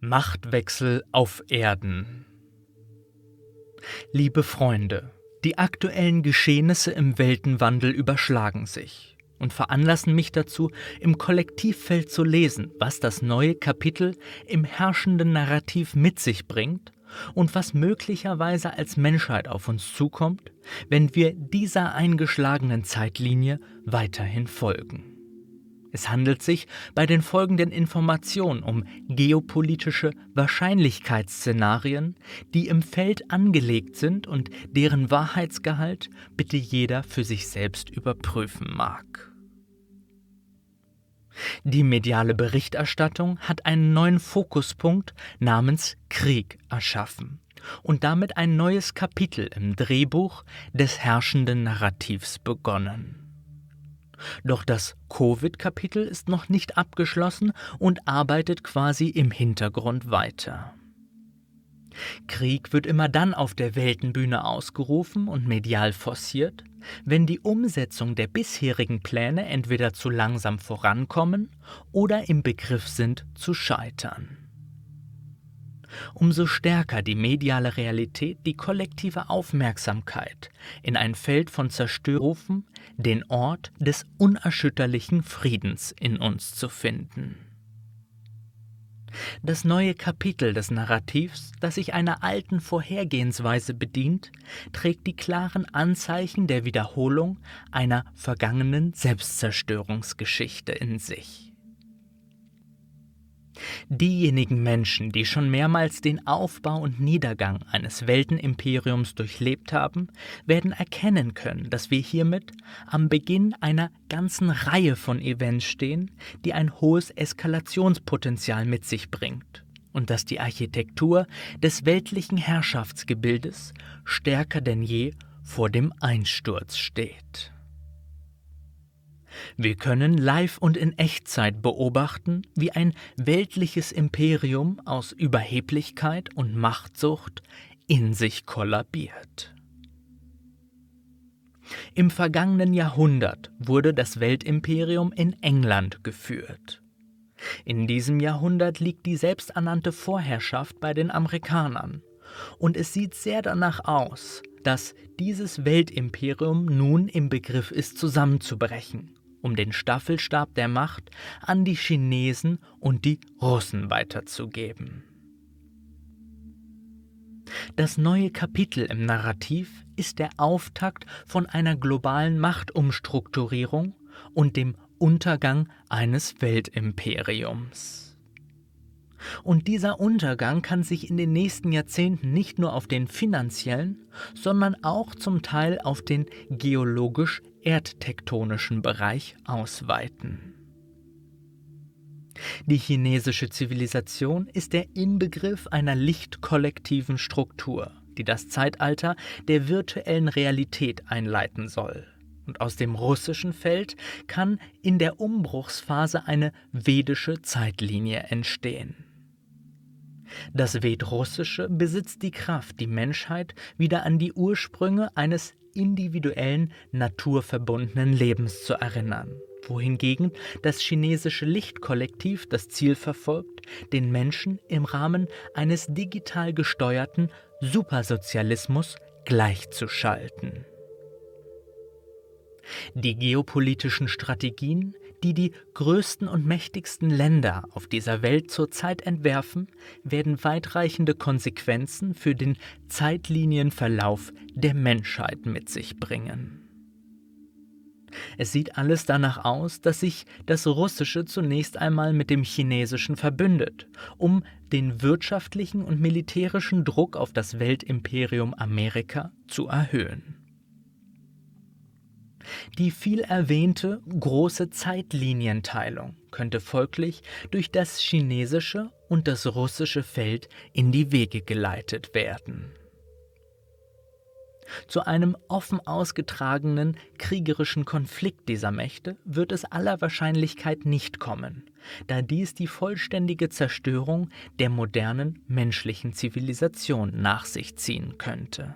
Machtwechsel auf Erden. Liebe Freunde, die aktuellen Geschehnisse im Weltenwandel überschlagen sich und veranlassen mich dazu, im Kollektivfeld zu lesen, was das neue Kapitel im herrschenden Narrativ mit sich bringt und was möglicherweise als Menschheit auf uns zukommt, wenn wir dieser eingeschlagenen Zeitlinie weiterhin folgen. Es handelt sich bei den folgenden Informationen um geopolitische Wahrscheinlichkeitsszenarien, die im Feld angelegt sind und deren Wahrheitsgehalt bitte jeder für sich selbst überprüfen mag. Die mediale Berichterstattung hat einen neuen Fokuspunkt namens Krieg erschaffen und damit ein neues Kapitel im Drehbuch des herrschenden Narrativs begonnen. Doch das Covid-Kapitel ist noch nicht abgeschlossen und arbeitet quasi im Hintergrund weiter. Krieg wird immer dann auf der Weltenbühne ausgerufen und medial forciert, wenn die Umsetzung der bisherigen Pläne entweder zu langsam vorankommen oder im Begriff sind zu scheitern umso stärker die mediale Realität die kollektive Aufmerksamkeit in ein Feld von Zerstörung, den Ort des unerschütterlichen Friedens in uns zu finden. Das neue Kapitel des Narrativs, das sich einer alten Vorhergehensweise bedient, trägt die klaren Anzeichen der Wiederholung einer vergangenen Selbstzerstörungsgeschichte in sich. Diejenigen Menschen, die schon mehrmals den Aufbau und Niedergang eines Weltenimperiums durchlebt haben, werden erkennen können, dass wir hiermit am Beginn einer ganzen Reihe von Events stehen, die ein hohes Eskalationspotenzial mit sich bringt und dass die Architektur des weltlichen Herrschaftsgebildes stärker denn je vor dem Einsturz steht. Wir können live und in Echtzeit beobachten, wie ein weltliches Imperium aus Überheblichkeit und Machtsucht in sich kollabiert. Im vergangenen Jahrhundert wurde das Weltimperium in England geführt. In diesem Jahrhundert liegt die selbsternannte Vorherrschaft bei den Amerikanern, und es sieht sehr danach aus, dass dieses Weltimperium nun im Begriff ist zusammenzubrechen um den Staffelstab der Macht an die Chinesen und die Russen weiterzugeben. Das neue Kapitel im Narrativ ist der Auftakt von einer globalen Machtumstrukturierung und dem Untergang eines Weltimperiums. Und dieser Untergang kann sich in den nächsten Jahrzehnten nicht nur auf den finanziellen, sondern auch zum Teil auf den geologisch erdtektonischen Bereich ausweiten. Die chinesische Zivilisation ist der Inbegriff einer lichtkollektiven Struktur, die das Zeitalter der virtuellen Realität einleiten soll. Und aus dem russischen Feld kann in der Umbruchsphase eine vedische Zeitlinie entstehen. Das Vedrussische besitzt die Kraft, die Menschheit wieder an die Ursprünge eines individuellen, naturverbundenen Lebens zu erinnern, wohingegen das chinesische Lichtkollektiv das Ziel verfolgt, den Menschen im Rahmen eines digital gesteuerten Supersozialismus gleichzuschalten. Die geopolitischen Strategien, die die größten und mächtigsten Länder auf dieser Welt zurzeit entwerfen, werden weitreichende Konsequenzen für den Zeitlinienverlauf der Menschheit mit sich bringen. Es sieht alles danach aus, dass sich das Russische zunächst einmal mit dem Chinesischen verbündet, um den wirtschaftlichen und militärischen Druck auf das Weltimperium Amerika zu erhöhen. Die viel erwähnte große Zeitlinienteilung könnte folglich durch das chinesische und das russische Feld in die Wege geleitet werden. Zu einem offen ausgetragenen kriegerischen Konflikt dieser Mächte wird es aller Wahrscheinlichkeit nicht kommen, da dies die vollständige Zerstörung der modernen menschlichen Zivilisation nach sich ziehen könnte.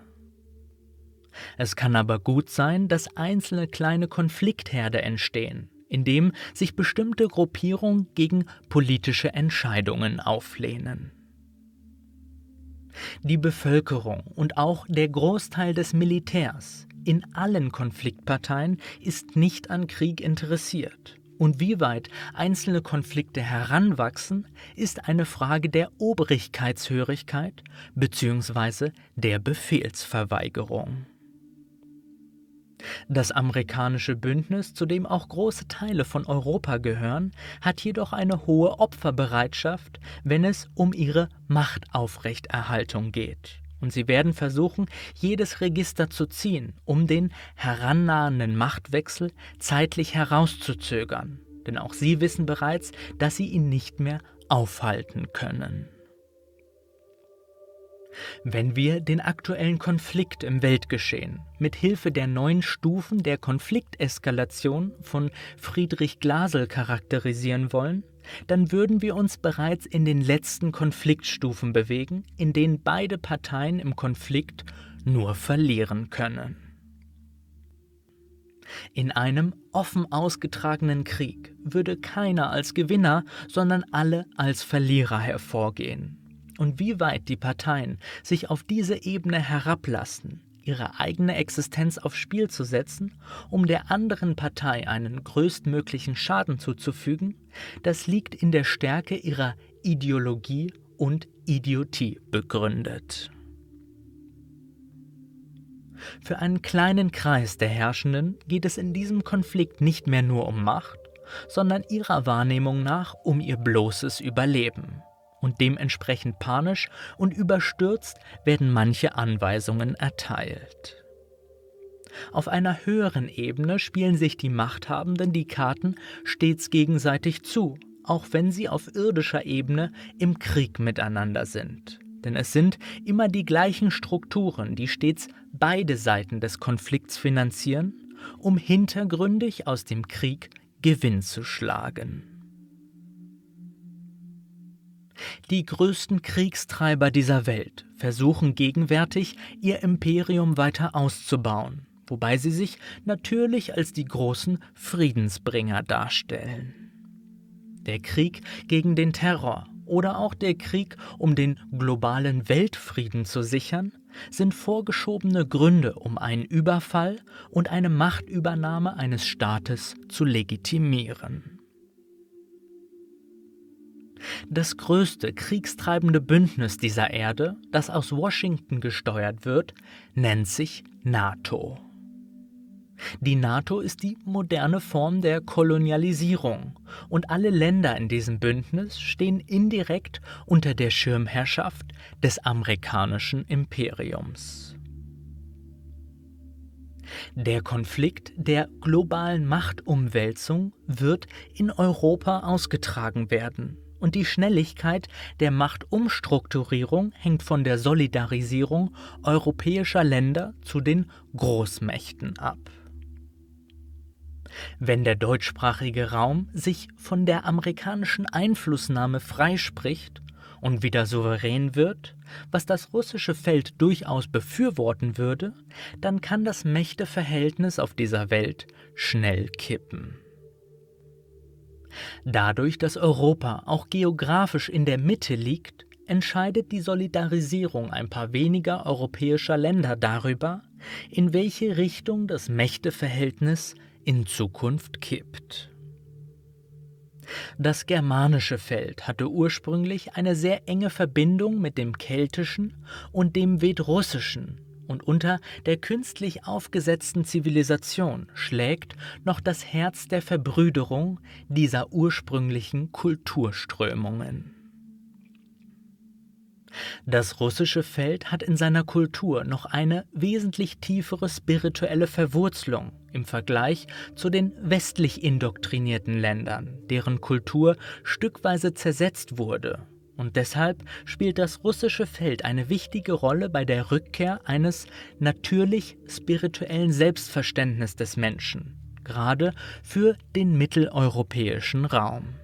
Es kann aber gut sein, dass einzelne kleine Konfliktherde entstehen, indem sich bestimmte Gruppierungen gegen politische Entscheidungen auflehnen. Die Bevölkerung und auch der Großteil des Militärs in allen Konfliktparteien ist nicht an Krieg interessiert. Und wie weit einzelne Konflikte heranwachsen, ist eine Frage der Obrigkeitshörigkeit bzw. der Befehlsverweigerung. Das amerikanische Bündnis, zu dem auch große Teile von Europa gehören, hat jedoch eine hohe Opferbereitschaft, wenn es um ihre Machtaufrechterhaltung geht. Und sie werden versuchen, jedes Register zu ziehen, um den herannahenden Machtwechsel zeitlich herauszuzögern. Denn auch sie wissen bereits, dass sie ihn nicht mehr aufhalten können. Wenn wir den aktuellen Konflikt im Weltgeschehen mit Hilfe der neun Stufen der Konflikteskalation von Friedrich Glasel charakterisieren wollen, dann würden wir uns bereits in den letzten Konfliktstufen bewegen, in denen beide Parteien im Konflikt nur verlieren können. In einem offen ausgetragenen Krieg würde keiner als Gewinner, sondern alle als Verlierer hervorgehen und wie weit die Parteien sich auf diese Ebene herablassen, ihre eigene Existenz aufs Spiel zu setzen, um der anderen Partei einen größtmöglichen Schaden zuzufügen, das liegt in der Stärke ihrer Ideologie und Idiotie begründet. Für einen kleinen Kreis der Herrschenden geht es in diesem Konflikt nicht mehr nur um Macht, sondern ihrer Wahrnehmung nach um ihr bloßes Überleben und dementsprechend panisch und überstürzt werden manche Anweisungen erteilt. Auf einer höheren Ebene spielen sich die Machthabenden die Karten stets gegenseitig zu, auch wenn sie auf irdischer Ebene im Krieg miteinander sind. Denn es sind immer die gleichen Strukturen, die stets beide Seiten des Konflikts finanzieren, um hintergründig aus dem Krieg Gewinn zu schlagen. Die größten Kriegstreiber dieser Welt versuchen gegenwärtig, ihr Imperium weiter auszubauen, wobei sie sich natürlich als die großen Friedensbringer darstellen. Der Krieg gegen den Terror oder auch der Krieg, um den globalen Weltfrieden zu sichern, sind vorgeschobene Gründe, um einen Überfall und eine Machtübernahme eines Staates zu legitimieren. Das größte kriegstreibende Bündnis dieser Erde, das aus Washington gesteuert wird, nennt sich NATO. Die NATO ist die moderne Form der Kolonialisierung und alle Länder in diesem Bündnis stehen indirekt unter der Schirmherrschaft des amerikanischen Imperiums. Der Konflikt der globalen Machtumwälzung wird in Europa ausgetragen werden und die Schnelligkeit der Machtumstrukturierung hängt von der Solidarisierung europäischer Länder zu den Großmächten ab. Wenn der deutschsprachige Raum sich von der amerikanischen Einflussnahme freispricht und wieder souverän wird, was das russische Feld durchaus befürworten würde, dann kann das Mächteverhältnis auf dieser Welt schnell kippen. Dadurch, dass Europa auch geografisch in der Mitte liegt, entscheidet die Solidarisierung ein paar weniger europäischer Länder darüber, in welche Richtung das Mächteverhältnis in Zukunft kippt. Das germanische Feld hatte ursprünglich eine sehr enge Verbindung mit dem keltischen und dem vedrussischen und unter der künstlich aufgesetzten Zivilisation schlägt noch das Herz der Verbrüderung dieser ursprünglichen Kulturströmungen. Das russische Feld hat in seiner Kultur noch eine wesentlich tiefere spirituelle Verwurzelung im Vergleich zu den westlich indoktrinierten Ländern, deren Kultur stückweise zersetzt wurde und deshalb spielt das russische Feld eine wichtige Rolle bei der Rückkehr eines natürlich spirituellen Selbstverständnisses des Menschen, gerade für den mitteleuropäischen Raum.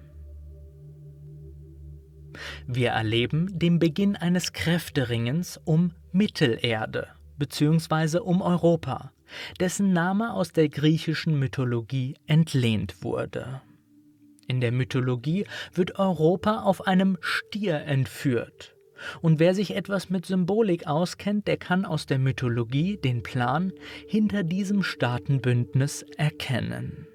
Wir erleben den Beginn eines Kräfteringens um Mittelerde bzw. um Europa, dessen Name aus der griechischen Mythologie entlehnt wurde. In der Mythologie wird Europa auf einem Stier entführt. Und wer sich etwas mit Symbolik auskennt, der kann aus der Mythologie den Plan hinter diesem Staatenbündnis erkennen.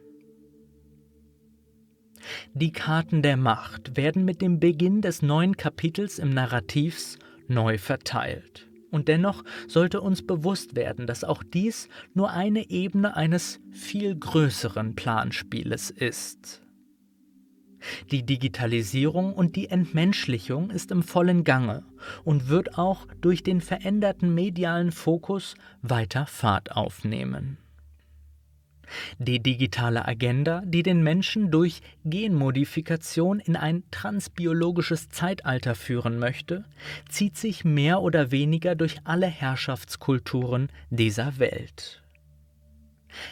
Die Karten der Macht werden mit dem Beginn des neuen Kapitels im Narrativs neu verteilt. Und dennoch sollte uns bewusst werden, dass auch dies nur eine Ebene eines viel größeren Planspieles ist. Die Digitalisierung und die Entmenschlichung ist im vollen Gange und wird auch durch den veränderten medialen Fokus weiter Fahrt aufnehmen. Die digitale Agenda, die den Menschen durch Genmodifikation in ein transbiologisches Zeitalter führen möchte, zieht sich mehr oder weniger durch alle Herrschaftskulturen dieser Welt.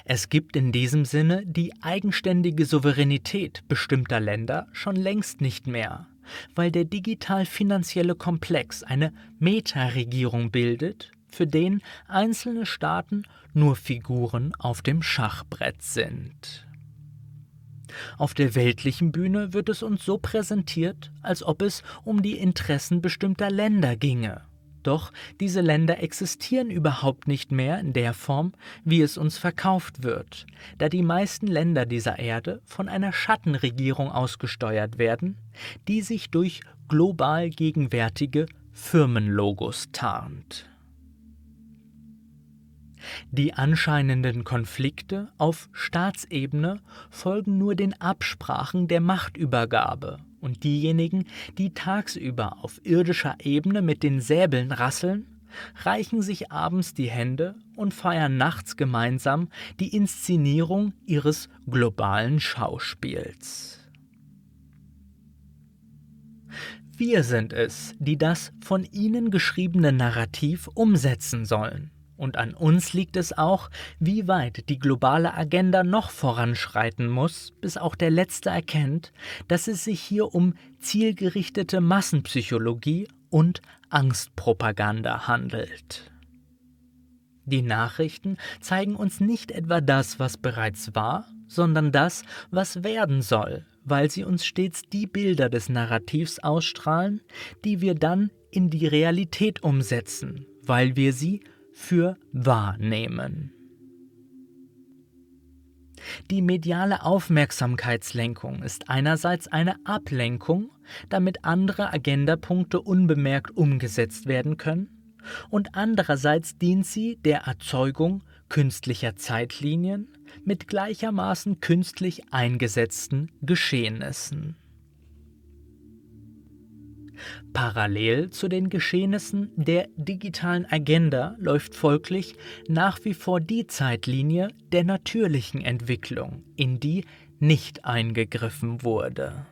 Es gibt in diesem Sinne die eigenständige Souveränität bestimmter Länder schon längst nicht mehr, weil der digital-finanzielle Komplex eine Metaregierung bildet, für den einzelne Staaten nur Figuren auf dem Schachbrett sind. Auf der weltlichen Bühne wird es uns so präsentiert, als ob es um die Interessen bestimmter Länder ginge. Doch diese Länder existieren überhaupt nicht mehr in der Form, wie es uns verkauft wird, da die meisten Länder dieser Erde von einer Schattenregierung ausgesteuert werden, die sich durch global gegenwärtige Firmenlogos tarnt. Die anscheinenden Konflikte auf Staatsebene folgen nur den Absprachen der Machtübergabe, und diejenigen, die tagsüber auf irdischer Ebene mit den Säbeln rasseln, reichen sich abends die Hände und feiern nachts gemeinsam die Inszenierung ihres globalen Schauspiels. Wir sind es, die das von ihnen geschriebene Narrativ umsetzen sollen. Und an uns liegt es auch, wie weit die globale Agenda noch voranschreiten muss, bis auch der Letzte erkennt, dass es sich hier um zielgerichtete Massenpsychologie und Angstpropaganda handelt. Die Nachrichten zeigen uns nicht etwa das, was bereits war, sondern das, was werden soll, weil sie uns stets die Bilder des Narrativs ausstrahlen, die wir dann in die Realität umsetzen, weil wir sie für wahrnehmen. Die mediale Aufmerksamkeitslenkung ist einerseits eine Ablenkung, damit andere Agendapunkte unbemerkt umgesetzt werden können, und andererseits dient sie der Erzeugung künstlicher Zeitlinien mit gleichermaßen künstlich eingesetzten Geschehnissen. Parallel zu den Geschehnissen der digitalen Agenda läuft folglich nach wie vor die Zeitlinie der natürlichen Entwicklung, in die nicht eingegriffen wurde.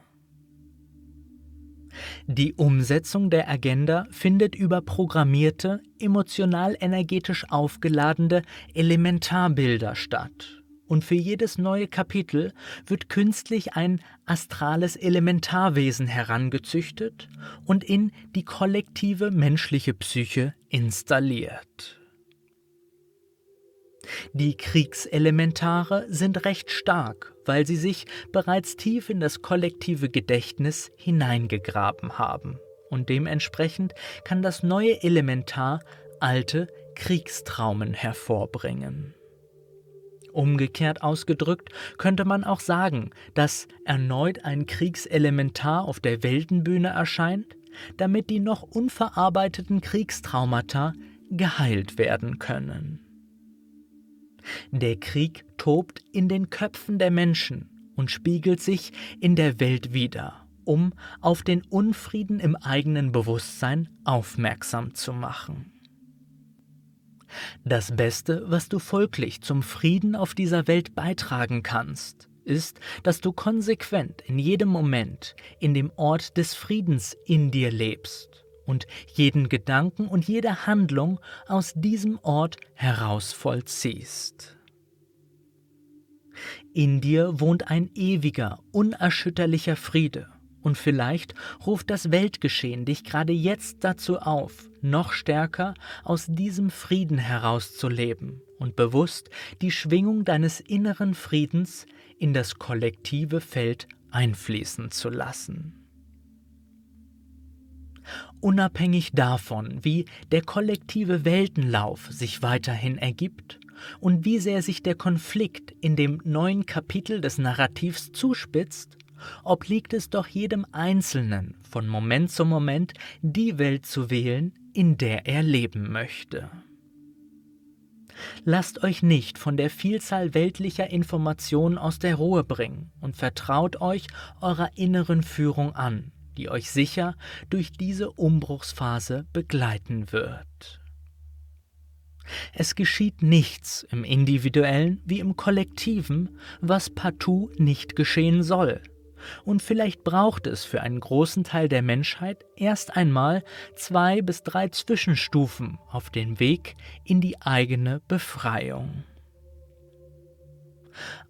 Die Umsetzung der Agenda findet über programmierte, emotional-energetisch aufgeladene Elementarbilder statt und für jedes neue Kapitel wird künstlich ein astrales Elementarwesen herangezüchtet und in die kollektive menschliche Psyche installiert. Die Kriegselementare sind recht stark, weil sie sich bereits tief in das kollektive Gedächtnis hineingegraben haben, und dementsprechend kann das neue Elementar alte Kriegstraumen hervorbringen. Umgekehrt ausgedrückt könnte man auch sagen, dass erneut ein Kriegselementar auf der Weltenbühne erscheint, damit die noch unverarbeiteten Kriegstraumata geheilt werden können. Der Krieg tobt in den Köpfen der Menschen und spiegelt sich in der Welt wider, um auf den Unfrieden im eigenen Bewusstsein aufmerksam zu machen. Das Beste, was du folglich zum Frieden auf dieser Welt beitragen kannst, ist, dass du konsequent in jedem Moment in dem Ort des Friedens in dir lebst und jeden Gedanken und jede Handlung aus diesem Ort heraus vollziehst. In dir wohnt ein ewiger, unerschütterlicher Friede, und vielleicht ruft das Weltgeschehen dich gerade jetzt dazu auf, noch stärker aus diesem Frieden herauszuleben und bewusst die Schwingung deines inneren Friedens in das kollektive Feld einfließen zu lassen. Unabhängig davon, wie der kollektive Weltenlauf sich weiterhin ergibt und wie sehr sich der Konflikt in dem neuen Kapitel des Narrativs zuspitzt, obliegt es doch jedem Einzelnen, von Moment zu Moment die Welt zu wählen, in der er leben möchte. Lasst euch nicht von der Vielzahl weltlicher Informationen aus der Ruhe bringen und vertraut euch eurer inneren Führung an, die euch sicher durch diese Umbruchsphase begleiten wird. Es geschieht nichts im individuellen wie im kollektiven, was partout nicht geschehen soll. Und vielleicht braucht es für einen großen Teil der Menschheit erst einmal zwei bis drei Zwischenstufen auf dem Weg in die eigene Befreiung.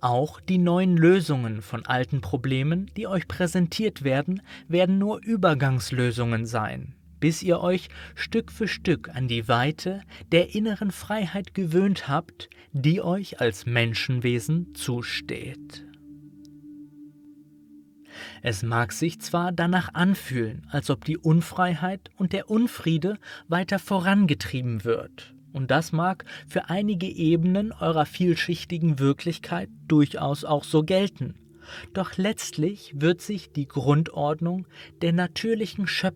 Auch die neuen Lösungen von alten Problemen, die euch präsentiert werden, werden nur Übergangslösungen sein, bis ihr euch Stück für Stück an die Weite der inneren Freiheit gewöhnt habt, die euch als Menschenwesen zusteht. Es mag sich zwar danach anfühlen, als ob die Unfreiheit und der Unfriede weiter vorangetrieben wird, und das mag für einige Ebenen eurer vielschichtigen Wirklichkeit durchaus auch so gelten. Doch letztlich wird sich die Grundordnung der natürlichen Schöpfung